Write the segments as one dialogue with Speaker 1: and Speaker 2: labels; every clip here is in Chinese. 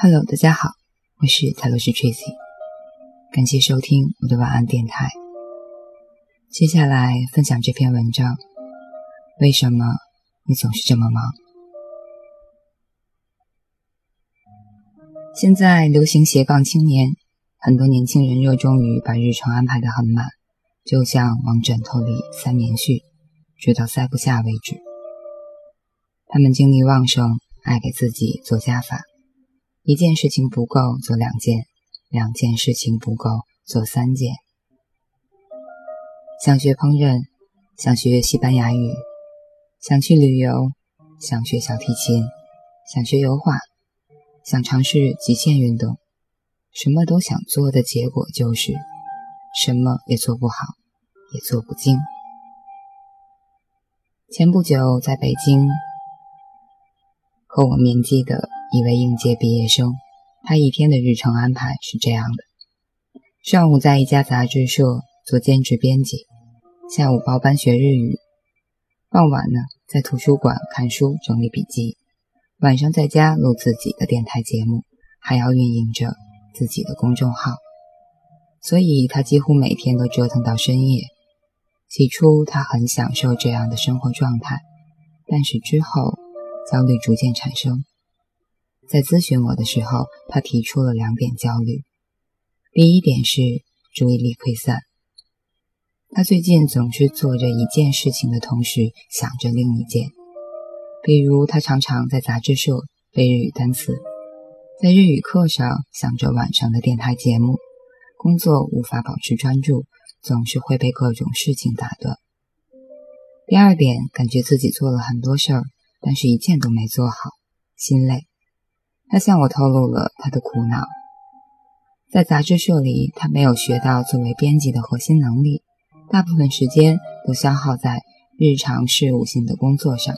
Speaker 1: Hello，大家好，我是泰罗斯 Tracy，感谢收听我的晚安电台。接下来分享这篇文章：为什么你总是这么忙？现在流行斜杠青年，很多年轻人热衷于把日程安排得很满，就像往枕头里塞棉絮，直到塞不下为止。他们精力旺盛，爱给自己做加法。一件事情不够做两件，两件事情不够做三件。想学烹饪，想学西班牙语，想去旅游，想学小提琴，想学油画，想尝试极限运动，什么都想做的结果就是什么也做不好，也做不精。前不久在北京和我面基的。一位应届毕业生，他一天的日程安排是这样的：上午在一家杂志社做兼职编辑，下午报班学日语，傍晚呢在图书馆看书整理笔记，晚上在家录自己的电台节目，还要运营着自己的公众号。所以他几乎每天都折腾到深夜。起初他很享受这样的生活状态，但是之后焦虑逐渐产生。在咨询我的时候，他提出了两点焦虑。第一点是注意力溃散。他最近总是做着一件事情的同时想着另一件，比如他常常在杂志社背日语单词，在日语课上想着晚上的电台节目，工作无法保持专注，总是会被各种事情打断。第二点，感觉自己做了很多事儿，但是一件都没做好，心累。他向我透露了他的苦恼，在杂志社里，他没有学到作为编辑的核心能力，大部分时间都消耗在日常事务性的工作上。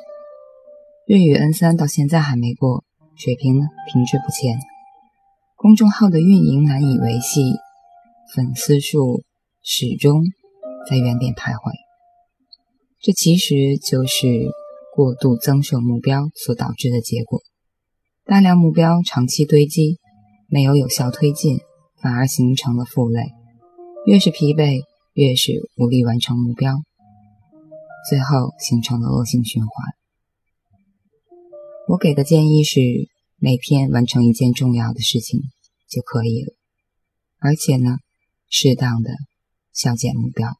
Speaker 1: 日语 N 三到现在还没过，水平呢停滞不前，公众号的运营难以维系，粉丝数始终在原点徘徊。这其实就是过度增设目标所导致的结果。大量目标长期堆积，没有有效推进，反而形成了负累。越是疲惫，越是无力完成目标，最后形成了恶性循环。我给的建议是，每天完成一件重要的事情就可以了，而且呢，适当的削减目标。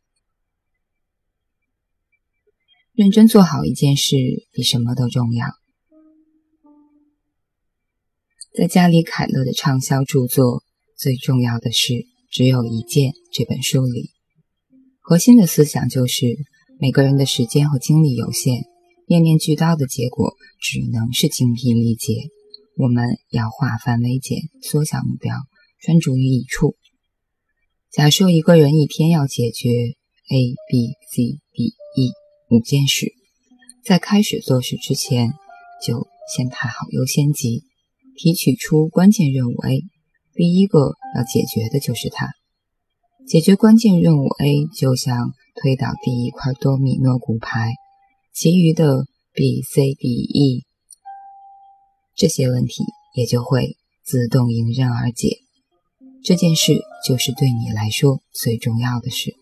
Speaker 1: 认真做好一件事，比什么都重要。在加里·凯勒的畅销著作《最重要的事只有一件》这本书里，核心的思想就是：每个人的时间和精力有限，面面俱到的结果只能是精疲力竭。我们要化繁为简，缩小目标，专注于一处。假设一个人一天要解决 A、B、C、D、E 五件事，在开始做事之前，就先排好优先级。提取出关键任务 A，第一个要解决的就是它。解决关键任务 A，就像推倒第一块多米诺骨牌，其余的 B、C、D、E 这些问题也就会自动迎刃而解。这件事就是对你来说最重要的事。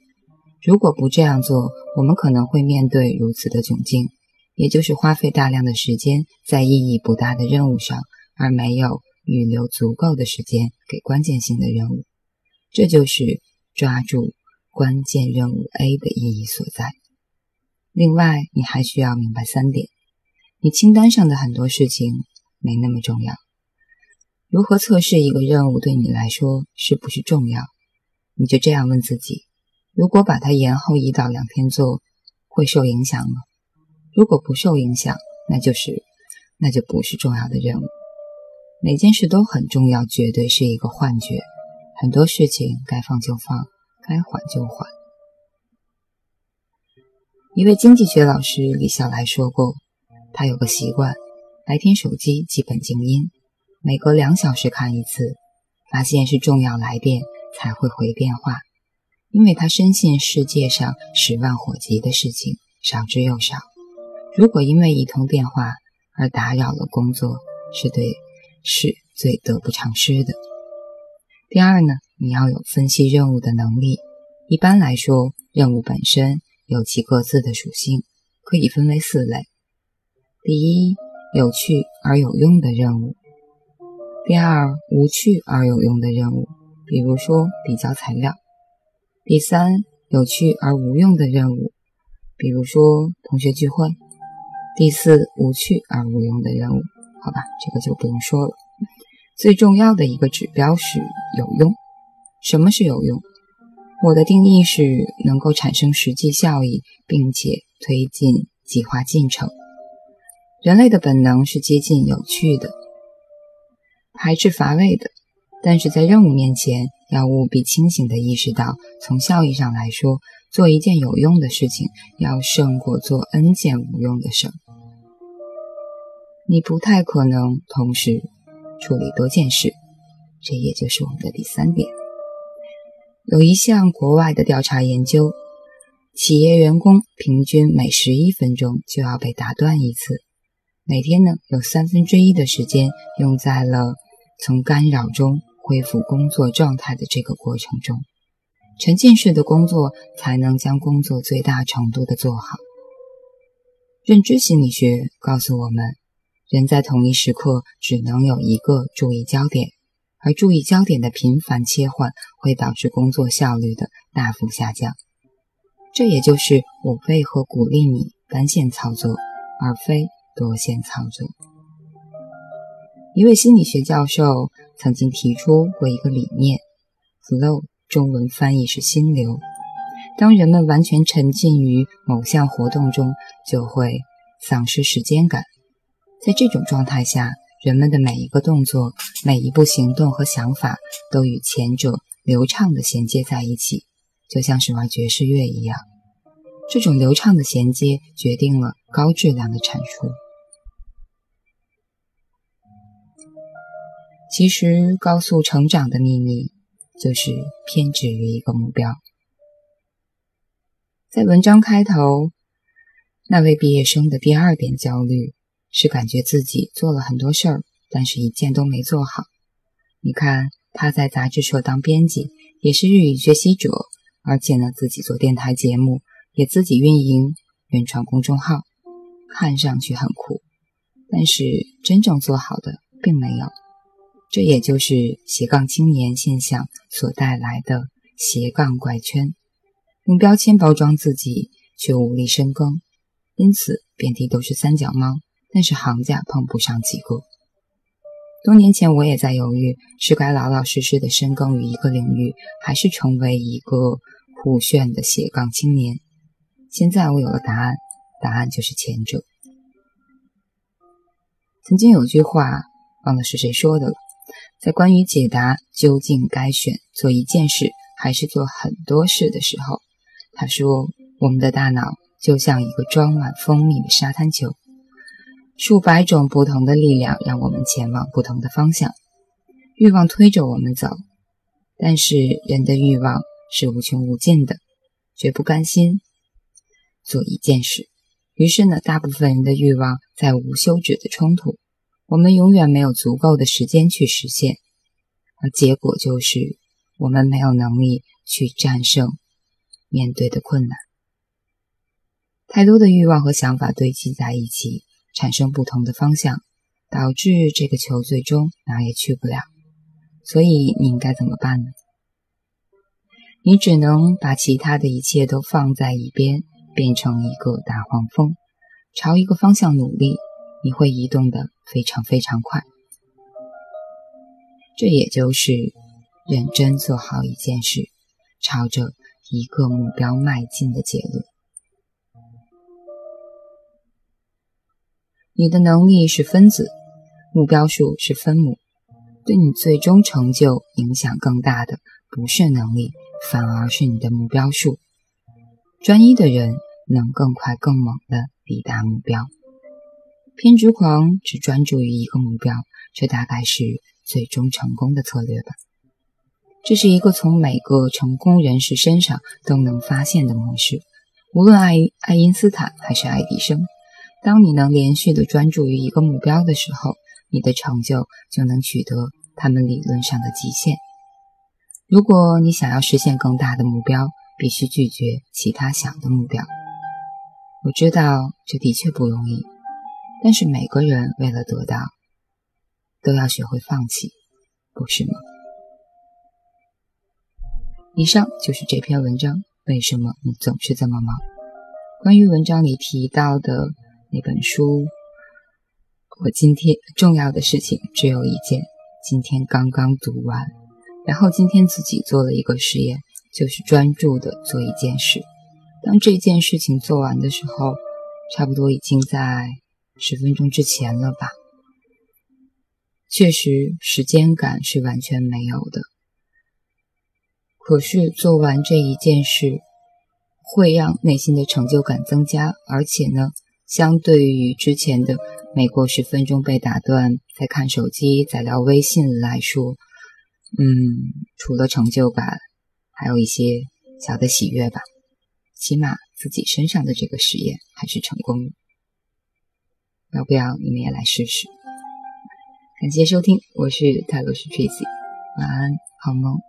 Speaker 1: 如果不这样做，我们可能会面对如此的窘境，也就是花费大量的时间在意义不大的任务上。而没有预留足够的时间给关键性的任务，这就是抓住关键任务 A 的意义所在。另外，你还需要明白三点：你清单上的很多事情没那么重要。如何测试一个任务对你来说是不是重要？你就这样问自己：如果把它延后一到两天做，会受影响吗？如果不受影响，那就是那就不是重要的任务。每件事都很重要，绝对是一个幻觉。很多事情该放就放，该缓就缓。一位经济学老师李笑来说过，他有个习惯，白天手机基本静音，每隔两小时看一次，发现是重要来电才会回电话，因为他深信世界上十万火急的事情少之又少。如果因为一通电话而打扰了工作，是对。是最得不偿失的。第二呢，你要有分析任务的能力。一般来说，任务本身有其各自的属性，可以分为四类：第一，有趣而有用的任务；第二，无趣而有用的任务，比如说递交材料；第三，有趣而无用的任务，比如说同学聚会；第四，无趣而无用的任务。好吧，这个就不用说了。最重要的一个指标是有用。什么是有用？我的定义是能够产生实际效益，并且推进计划进程。人类的本能是接近有趣的，排斥乏味的。但是在任务面前，要务必清醒地意识到，从效益上来说，做一件有用的事情要胜过做 n 件无用的事儿。你不太可能同时处理多件事，这也就是我们的第三点。有一项国外的调查研究，企业员工平均每十一分钟就要被打断一次，每天呢有三分之一的时间用在了从干扰中恢复工作状态的这个过程中。沉浸式的工作才能将工作最大程度的做好。认知心理学告诉我们，人在同一时刻只能有一个注意焦点。而注意焦点的频繁切换会导致工作效率的大幅下降。这也就是我为何鼓励你单线操作，而非多线操作。一位心理学教授曾经提出过一个理念：flow，中文翻译是心流。当人们完全沉浸于某项活动中，就会丧失时间感。在这种状态下，人们的每一个动作、每一步行动和想法都与前者流畅地衔接在一起，就像是玩爵士乐一样。这种流畅的衔接决定了高质量的产出。其实，高速成长的秘密就是偏执于一个目标。在文章开头，那位毕业生的第二点焦虑。是感觉自己做了很多事儿，但是一件都没做好。你看，他在杂志社当编辑，也是日语学习者，而且呢，自己做电台节目，也自己运营原创公众号，看上去很酷，但是真正做好的并没有。这也就是斜杠青年现象所带来的斜杠怪圈，用标签包装自己，却无力深耕，因此遍地都是三脚猫。但是行家碰不上几个。多年前，我也在犹豫，是该老老实实的深耕于一个领域，还是成为一个酷炫的斜杠青年。现在我有了答案，答案就是前者。曾经有句话，忘了是谁说的了，在关于解答究竟该选做一件事还是做很多事的时候，他说：“我们的大脑就像一个装满蜂蜜的沙滩球。”数百种不同的力量让我们前往不同的方向，欲望推着我们走，但是人的欲望是无穷无尽的，绝不甘心做一件事。于是呢，大部分人的欲望在无休止的冲突，我们永远没有足够的时间去实现，而结果就是我们没有能力去战胜面对的困难。太多的欲望和想法堆积在一起。产生不同的方向，导致这个球最终哪也去不了。所以你应该怎么办呢？你只能把其他的一切都放在一边，变成一个大黄蜂，朝一个方向努力。你会移动的非常非常快。这也就是认真做好一件事，朝着一个目标迈进的结论。你的能力是分子，目标数是分母。对你最终成就影响更大的，不是能力，反而是你的目标数。专一的人能更快、更猛地抵达目标。偏执狂只专注于一个目标，这大概是最终成功的策略吧。这是一个从每个成功人士身上都能发现的模式，无论爱爱因斯坦还是爱迪生。当你能连续的专注于一个目标的时候，你的成就就能取得他们理论上的极限。如果你想要实现更大的目标，必须拒绝其他小的目标。我知道这的确不容易，但是每个人为了得到，都要学会放弃，不是吗？以上就是这篇文章。为什么你总是这么忙？关于文章里提到的那本书，我今天重要的事情只有一件，今天刚刚读完，然后今天自己做了一个实验，就是专注的做一件事。当这件事情做完的时候，差不多已经在十分钟之前了吧。确实，时间感是完全没有的。可是做完这一件事，会让内心的成就感增加，而且呢，相对于之前的每过十分钟被打断，在看手机、在聊微信来说，嗯，除了成就感，还有一些小的喜悦吧。起码自己身上的这个实验还是成功了。要不要你们也来试试？感谢收听，我是泰罗斯 Tracy，晚安，好梦。